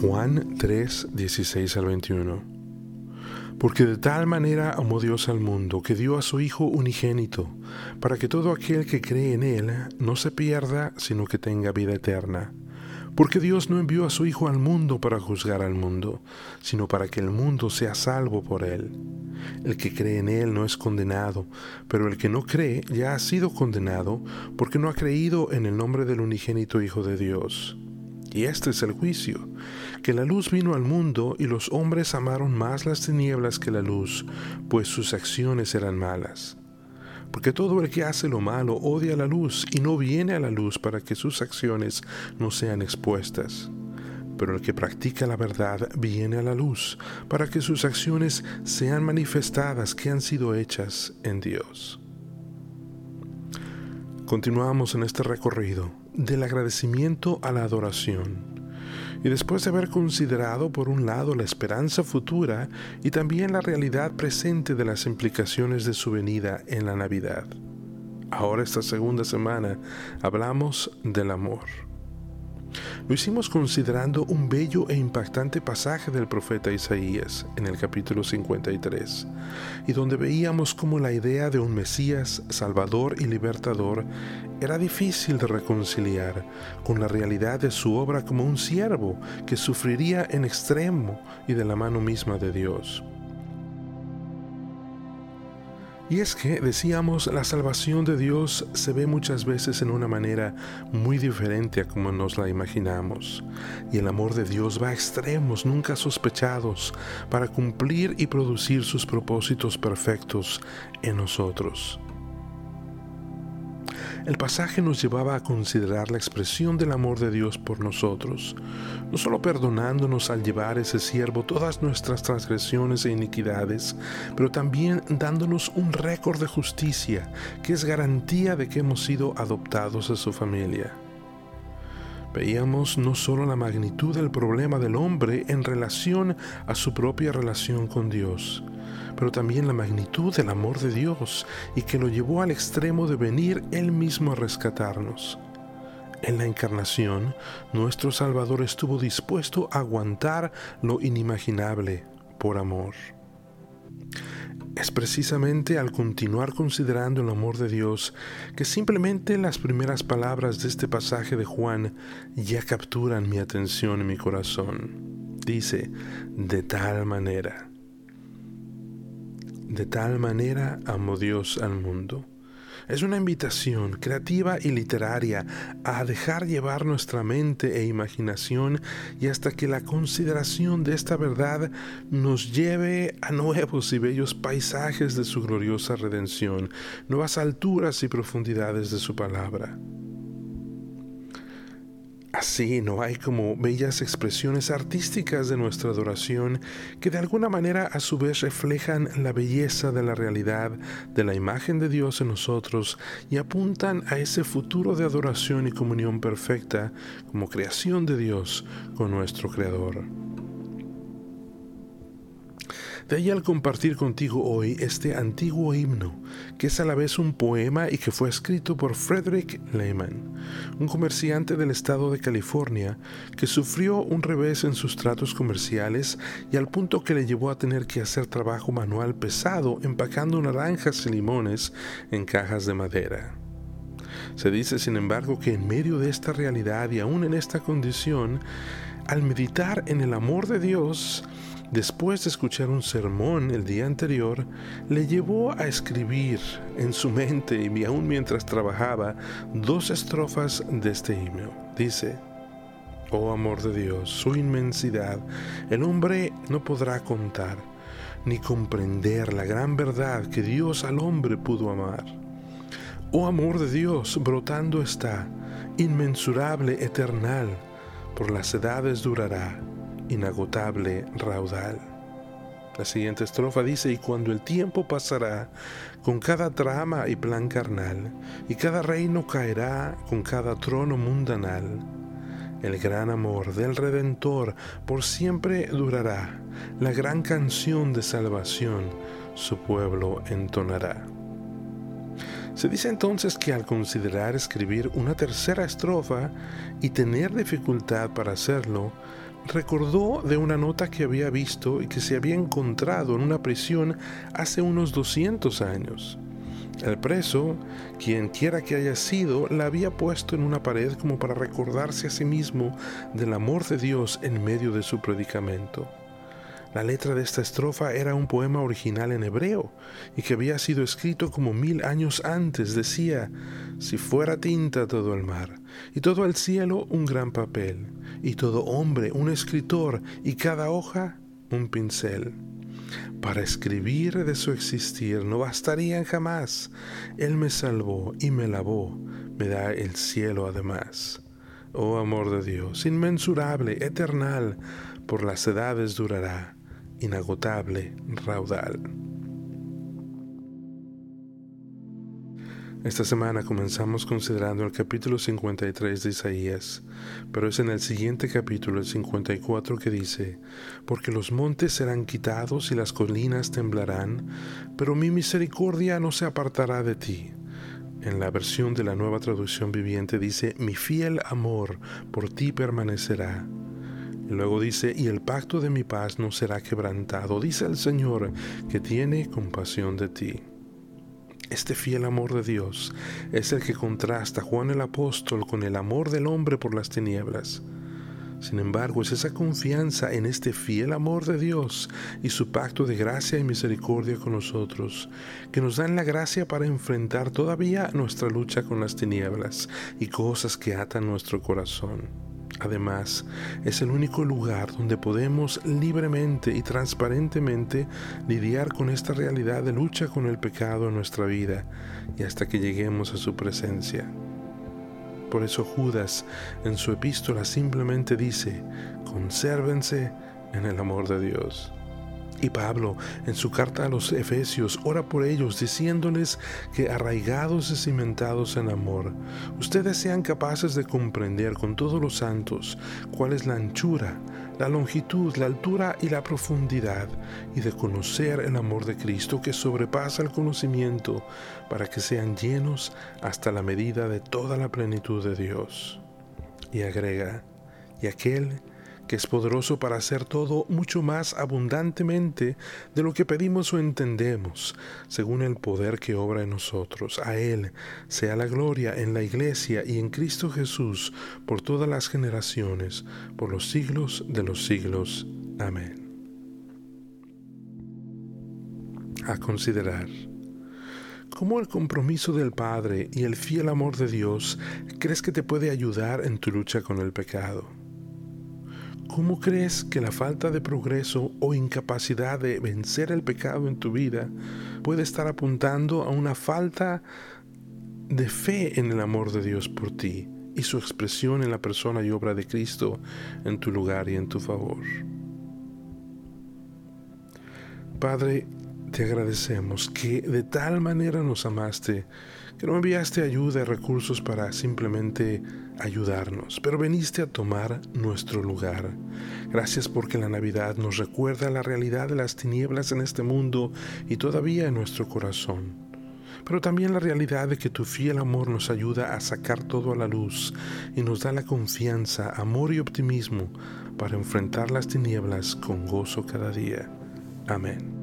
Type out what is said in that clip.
Juan 3, 16 al 21. Porque de tal manera amó Dios al mundo que dio a su Hijo unigénito, para que todo aquel que cree en Él no se pierda, sino que tenga vida eterna. Porque Dios no envió a su Hijo al mundo para juzgar al mundo, sino para que el mundo sea salvo por Él. El que cree en Él no es condenado, pero el que no cree ya ha sido condenado porque no ha creído en el nombre del unigénito Hijo de Dios. Y este es el juicio, que la luz vino al mundo y los hombres amaron más las tinieblas que la luz, pues sus acciones eran malas. Porque todo el que hace lo malo odia la luz y no viene a la luz para que sus acciones no sean expuestas. Pero el que practica la verdad viene a la luz para que sus acciones sean manifestadas que han sido hechas en Dios. Continuamos en este recorrido del agradecimiento a la adoración. Y después de haber considerado por un lado la esperanza futura y también la realidad presente de las implicaciones de su venida en la Navidad. Ahora esta segunda semana hablamos del amor. Lo hicimos considerando un bello e impactante pasaje del profeta Isaías en el capítulo 53, y donde veíamos cómo la idea de un Mesías, Salvador y Libertador era difícil de reconciliar con la realidad de su obra como un siervo que sufriría en extremo y de la mano misma de Dios. Y es que, decíamos, la salvación de Dios se ve muchas veces en una manera muy diferente a como nos la imaginamos. Y el amor de Dios va a extremos nunca sospechados para cumplir y producir sus propósitos perfectos en nosotros. El pasaje nos llevaba a considerar la expresión del amor de Dios por nosotros, no solo perdonándonos al llevar ese siervo todas nuestras transgresiones e iniquidades, pero también dándonos un récord de justicia que es garantía de que hemos sido adoptados a su familia. Veíamos no solo la magnitud del problema del hombre en relación a su propia relación con Dios, pero también la magnitud del amor de Dios y que lo llevó al extremo de venir Él mismo a rescatarnos. En la encarnación, nuestro Salvador estuvo dispuesto a aguantar lo inimaginable por amor. Es precisamente al continuar considerando el amor de Dios que simplemente las primeras palabras de este pasaje de Juan ya capturan mi atención y mi corazón. Dice, de tal manera. De tal manera amó Dios al mundo es una invitación creativa y literaria a dejar llevar nuestra mente e imaginación y hasta que la consideración de esta verdad nos lleve a nuevos y bellos paisajes de su gloriosa redención, nuevas alturas y profundidades de su palabra. Así no hay como bellas expresiones artísticas de nuestra adoración que de alguna manera a su vez reflejan la belleza de la realidad de la imagen de Dios en nosotros y apuntan a ese futuro de adoración y comunión perfecta como creación de Dios con nuestro Creador. De ahí al compartir contigo hoy este antiguo himno, que es a la vez un poema y que fue escrito por Frederick Lehman, un comerciante del estado de California que sufrió un revés en sus tratos comerciales y al punto que le llevó a tener que hacer trabajo manual pesado empacando naranjas y limones en cajas de madera. Se dice, sin embargo, que en medio de esta realidad y aún en esta condición, al meditar en el amor de Dios, después de escuchar un sermón el día anterior, le llevó a escribir en su mente y aún mientras trabajaba dos estrofas de este himno. Dice, Oh amor de Dios, su inmensidad, el hombre no podrá contar, ni comprender la gran verdad que Dios al hombre pudo amar. Oh amor de Dios, brotando está, inmensurable, eternal, por las edades durará inagotable raudal. La siguiente estrofa dice, y cuando el tiempo pasará con cada trama y plan carnal, y cada reino caerá con cada trono mundanal, el gran amor del Redentor por siempre durará, la gran canción de salvación su pueblo entonará. Se dice entonces que al considerar escribir una tercera estrofa y tener dificultad para hacerlo, recordó de una nota que había visto y que se había encontrado en una prisión hace unos 200 años. El preso, quien quiera que haya sido, la había puesto en una pared como para recordarse a sí mismo del amor de Dios en medio de su predicamento. La letra de esta estrofa era un poema original en hebreo y que había sido escrito como mil años antes. Decía, si fuera tinta todo el mar, y todo el cielo un gran papel, y todo hombre un escritor, y cada hoja un pincel. Para escribir de su existir no bastarían jamás. Él me salvó y me lavó, me da el cielo además. Oh amor de Dios, inmensurable, eternal, por las edades durará inagotable raudal. Esta semana comenzamos considerando el capítulo 53 de Isaías, pero es en el siguiente capítulo, el 54, que dice, Porque los montes serán quitados y las colinas temblarán, pero mi misericordia no se apartará de ti. En la versión de la nueva traducción viviente dice, Mi fiel amor por ti permanecerá. Y luego dice, y el pacto de mi paz no será quebrantado, dice el Señor, que tiene compasión de ti. Este fiel amor de Dios es el que contrasta Juan el apóstol con el amor del hombre por las tinieblas. Sin embargo, es esa confianza en este fiel amor de Dios y su pacto de gracia y misericordia con nosotros, que nos dan la gracia para enfrentar todavía nuestra lucha con las tinieblas y cosas que atan nuestro corazón. Además, es el único lugar donde podemos libremente y transparentemente lidiar con esta realidad de lucha con el pecado en nuestra vida y hasta que lleguemos a su presencia. Por eso Judas en su epístola simplemente dice, consérvense en el amor de Dios. Y Pablo, en su carta a los Efesios, ora por ellos, diciéndoles que arraigados y cimentados en amor, ustedes sean capaces de comprender con todos los santos cuál es la anchura, la longitud, la altura y la profundidad, y de conocer el amor de Cristo que sobrepasa el conocimiento, para que sean llenos hasta la medida de toda la plenitud de Dios. Y agrega, y aquel que es poderoso para hacer todo mucho más abundantemente de lo que pedimos o entendemos, según el poder que obra en nosotros. A Él sea la gloria en la Iglesia y en Cristo Jesús por todas las generaciones, por los siglos de los siglos. Amén. A considerar. ¿Cómo el compromiso del Padre y el fiel amor de Dios crees que te puede ayudar en tu lucha con el pecado? ¿Cómo crees que la falta de progreso o incapacidad de vencer el pecado en tu vida puede estar apuntando a una falta de fe en el amor de Dios por ti y su expresión en la persona y obra de Cristo en tu lugar y en tu favor? Padre, te agradecemos que de tal manera nos amaste que no enviaste ayuda y recursos para simplemente ayudarnos, pero veniste a tomar nuestro lugar. Gracias porque la Navidad nos recuerda la realidad de las tinieblas en este mundo y todavía en nuestro corazón pero también la realidad de que tu fiel amor nos ayuda a sacar todo a la luz y nos da la confianza, amor y optimismo para enfrentar las tinieblas con gozo cada día. Amén.